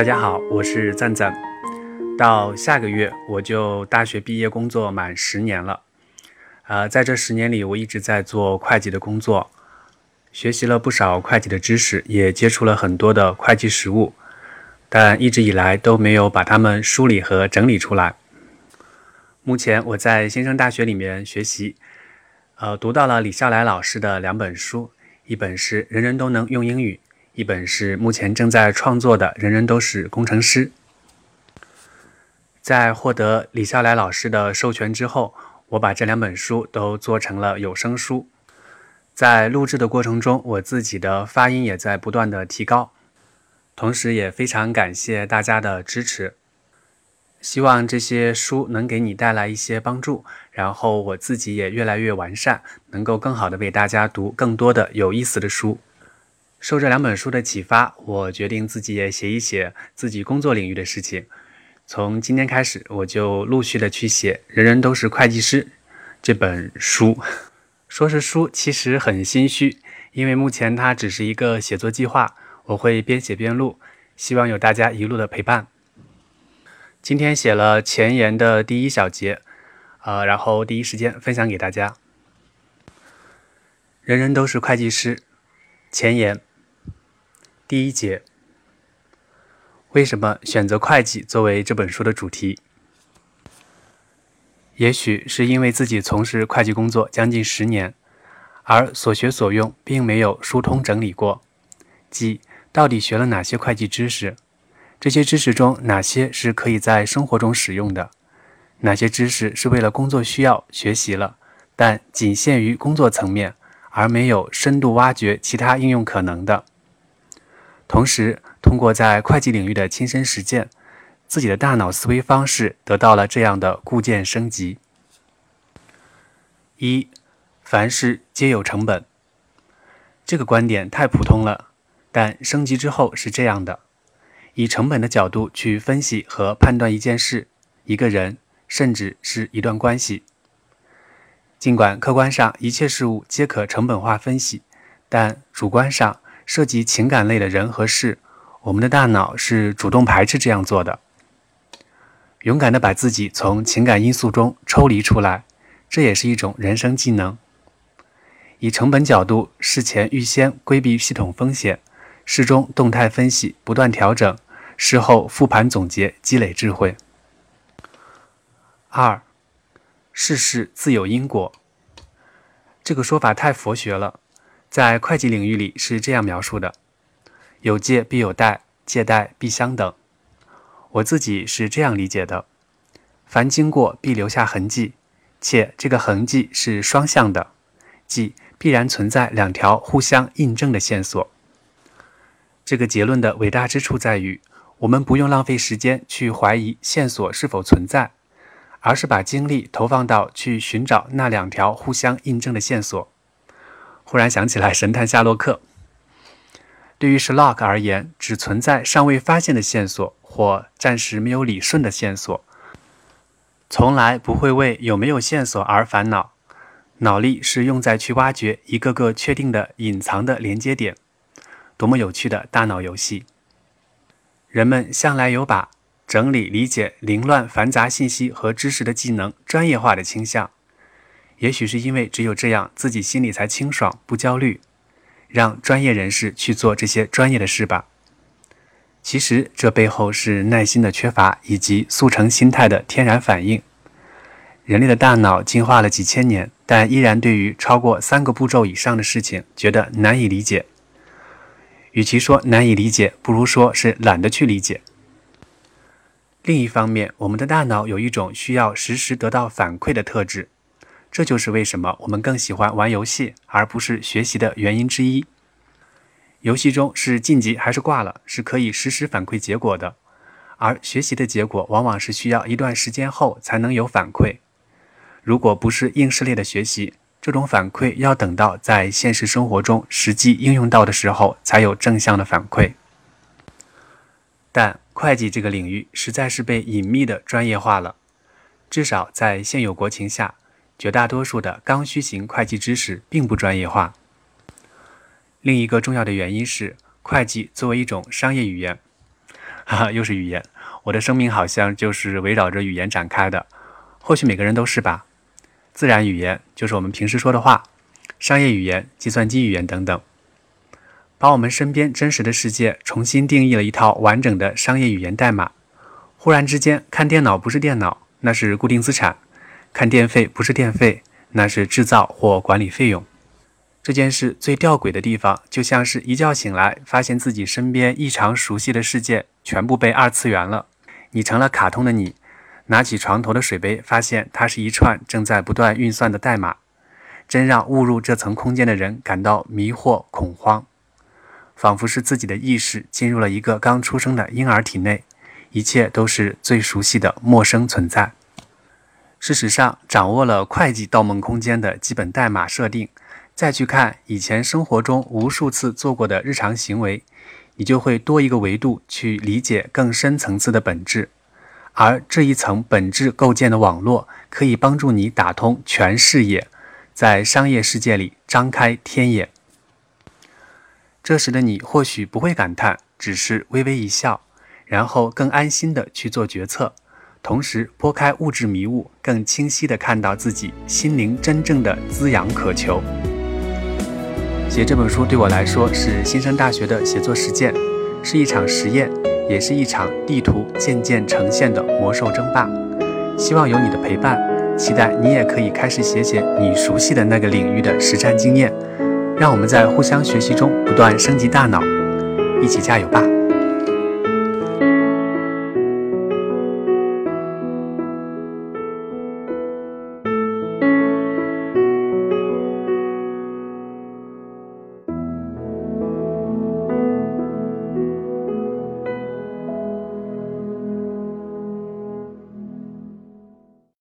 大家好，我是赞赞。到下个月我就大学毕业，工作满十年了。呃，在这十年里，我一直在做会计的工作，学习了不少会计的知识，也接触了很多的会计实务，但一直以来都没有把它们梳理和整理出来。目前我在新生大学里面学习，呃，读到了李笑来老师的两本书，一本是《人人都能用英语》。一本是目前正在创作的《人人都是工程师》。在获得李笑来老师的授权之后，我把这两本书都做成了有声书。在录制的过程中，我自己的发音也在不断的提高，同时也非常感谢大家的支持。希望这些书能给你带来一些帮助，然后我自己也越来越完善，能够更好的为大家读更多的有意思的书。受这两本书的启发，我决定自己也写一写自己工作领域的事情。从今天开始，我就陆续的去写《人人都是会计师》这本书。说是书，其实很心虚，因为目前它只是一个写作计划。我会边写边录，希望有大家一路的陪伴。今天写了前言的第一小节，呃，然后第一时间分享给大家。人人都是会计师，前言。第一节，为什么选择会计作为这本书的主题？也许是因为自己从事会计工作将近十年，而所学所用并没有疏通整理过，即到底学了哪些会计知识？这些知识中哪些是可以在生活中使用的？哪些知识是为了工作需要学习了，但仅限于工作层面，而没有深度挖掘其他应用可能的？同时，通过在会计领域的亲身实践，自己的大脑思维方式得到了这样的固件升级。一，凡事皆有成本。这个观点太普通了，但升级之后是这样的：以成本的角度去分析和判断一件事、一个人，甚至是一段关系。尽管客观上一切事物皆可成本化分析，但主观上。涉及情感类的人和事，我们的大脑是主动排斥这样做的。勇敢地把自己从情感因素中抽离出来，这也是一种人生技能。以成本角度，事前预先规避系统风险，事中动态分析，不断调整，事后复盘总结，积累智慧。二，事事自有因果。这个说法太佛学了。在会计领域里是这样描述的：有借必有贷，借贷必相等。我自己是这样理解的：凡经过必留下痕迹，且这个痕迹是双向的，即必然存在两条互相印证的线索。这个结论的伟大之处在于，我们不用浪费时间去怀疑线索是否存在，而是把精力投放到去寻找那两条互相印证的线索。忽然想起来，神探夏洛克。对于 Sherlock 而言，只存在尚未发现的线索或暂时没有理顺的线索，从来不会为有没有线索而烦恼。脑力是用在去挖掘一个个确定的隐藏的连接点。多么有趣的大脑游戏！人们向来有把整理、理解凌乱繁杂信息和知识的技能专业化的倾向。也许是因为只有这样，自己心里才清爽不焦虑。让专业人士去做这些专业的事吧。其实这背后是耐心的缺乏以及速成心态的天然反应。人类的大脑进化了几千年，但依然对于超过三个步骤以上的事情觉得难以理解。与其说难以理解，不如说是懒得去理解。另一方面，我们的大脑有一种需要实时得到反馈的特质。这就是为什么我们更喜欢玩游戏而不是学习的原因之一。游戏中是晋级还是挂了，是可以实时反馈结果的，而学习的结果往往是需要一段时间后才能有反馈。如果不是应试类的学习，这种反馈要等到在现实生活中实际应用到的时候才有正向的反馈。但会计这个领域实在是被隐秘的专业化了，至少在现有国情下。绝大多数的刚需型会计知识并不专业化。另一个重要的原因是，会计作为一种商业语言，哈哈，又是语言。我的生命好像就是围绕着语言展开的，或许每个人都是吧。自然语言就是我们平时说的话，商业语言、计算机语言等等，把我们身边真实的世界重新定义了一套完整的商业语言代码。忽然之间，看电脑不是电脑，那是固定资产；看电费不是电费，那是制造或管理费用。这件事最吊诡的地方，就像是一觉醒来，发现自己身边异常熟悉的世界全部被二次元了。你成了卡通的你，拿起床头的水杯，发现它是一串正在不断运算的代码，真让误入这层空间的人感到迷惑恐慌，仿佛是自己的意识进入了一个刚出生的婴儿体内，一切都是最熟悉的陌生存在。事实上，掌握了会计盗梦空间的基本代码设定，再去看以前生活中无数次做过的日常行为。你就会多一个维度去理解更深层次的本质，而这一层本质构建的网络可以帮助你打通全视野，在商业世界里张开天眼。这时的你或许不会感叹，只是微微一笑，然后更安心的去做决策，同时拨开物质迷雾，更清晰的看到自己心灵真正的滋养渴求。写这本书对我来说是新生大学的写作实践，是一场实验，也是一场地图渐渐呈现的魔兽争霸。希望有你的陪伴，期待你也可以开始写写你熟悉的那个领域的实战经验。让我们在互相学习中不断升级大脑，一起加油吧！